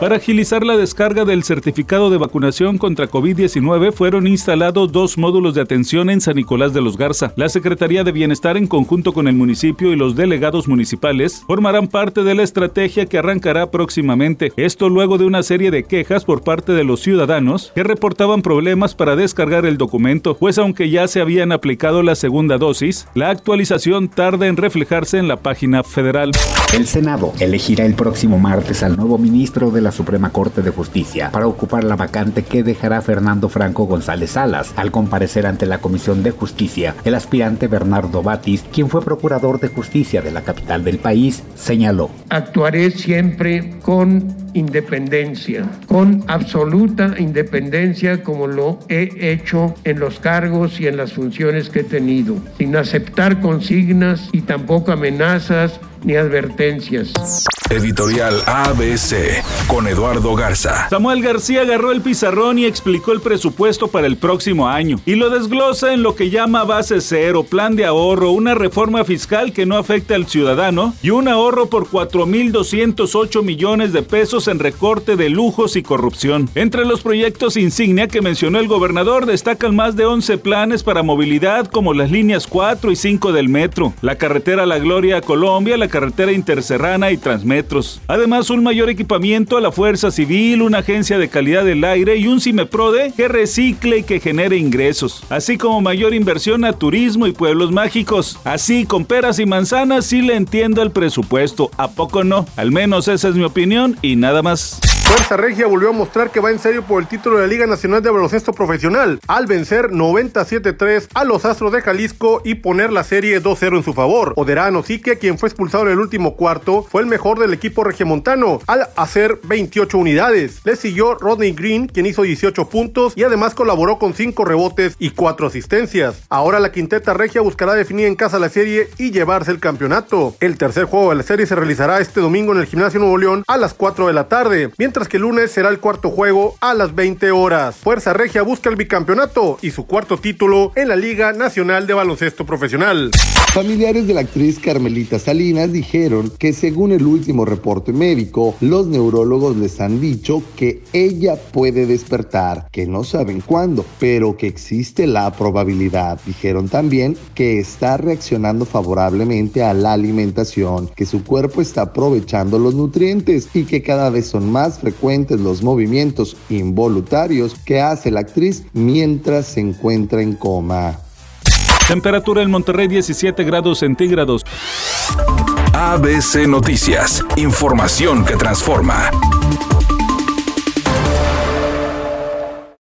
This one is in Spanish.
Para agilizar la descarga del certificado de vacunación contra COVID-19 fueron instalados dos módulos de atención en San Nicolás de los Garza. La Secretaría de Bienestar en conjunto con el municipio y los delegados municipales formarán parte de la estrategia que arrancará próximamente. Esto luego de una serie de quejas por parte de los ciudadanos que reportaban problemas para descargar el documento, pues aunque ya se habían aplicado la segunda dosis, la actualización tarda en reflejarse en la página federal. El Senado elegirá el próximo martes al nuevo ministro de la Suprema Corte de Justicia para ocupar la vacante que dejará Fernando Franco González Salas. Al comparecer ante la Comisión de Justicia, el aspirante Bernardo Batis, quien fue procurador de justicia de la capital del país, señaló. Actuaré siempre con independencia, con absoluta independencia como lo he hecho en los cargos y en las funciones que he tenido, sin aceptar consignas y tampoco amenazas ni advertencias. Editorial ABC con Eduardo Garza. Samuel García agarró el pizarrón y explicó el presupuesto para el próximo año y lo desglosa en lo que llama base cero, plan de ahorro, una reforma fiscal que no afecte al ciudadano y un ahorro por 4.208 millones de pesos en recorte de lujos y corrupción. Entre los proyectos insignia que mencionó el gobernador destacan más de 11 planes para movilidad como las líneas 4 y 5 del metro, la carretera La Gloria a Colombia, la carretera interserrana y Transmetro Además, un mayor equipamiento a la Fuerza Civil, una agencia de calidad del aire y un CIMEPRODE que recicle y que genere ingresos, así como mayor inversión a turismo y pueblos mágicos. Así, con peras y manzanas, sí le entiendo el presupuesto. ¿A poco no? Al menos esa es mi opinión y nada más. Fuerza Regia volvió a mostrar que va en serio por el título de la Liga Nacional de Baloncesto Profesional al vencer 97-3 a los Astros de Jalisco y poner la serie 2-0 en su favor. Oderano Sique, quien fue expulsado en el último cuarto, fue el mejor del equipo regiomontano al hacer 28 unidades. Le siguió Rodney Green, quien hizo 18 puntos y además colaboró con 5 rebotes y 4 asistencias. Ahora la quinteta regia buscará definir en casa la serie y llevarse el campeonato. El tercer juego de la serie se realizará este domingo en el Gimnasio Nuevo León a las 4 de la tarde, mientras que el lunes será el cuarto juego a las 20 horas. Fuerza Regia busca el bicampeonato y su cuarto título en la Liga Nacional de Baloncesto Profesional. Familiares de la actriz Carmelita Salinas dijeron que según el último reporte médico, los neurólogos les han dicho que ella puede despertar, que no saben cuándo, pero que existe la probabilidad. Dijeron también que está reaccionando favorablemente a la alimentación, que su cuerpo está aprovechando los nutrientes y que cada vez son más frecuentes los movimientos involuntarios que hace la actriz mientras se encuentra en coma. Temperatura en Monterrey 17 grados centígrados. ABC Noticias, información que transforma.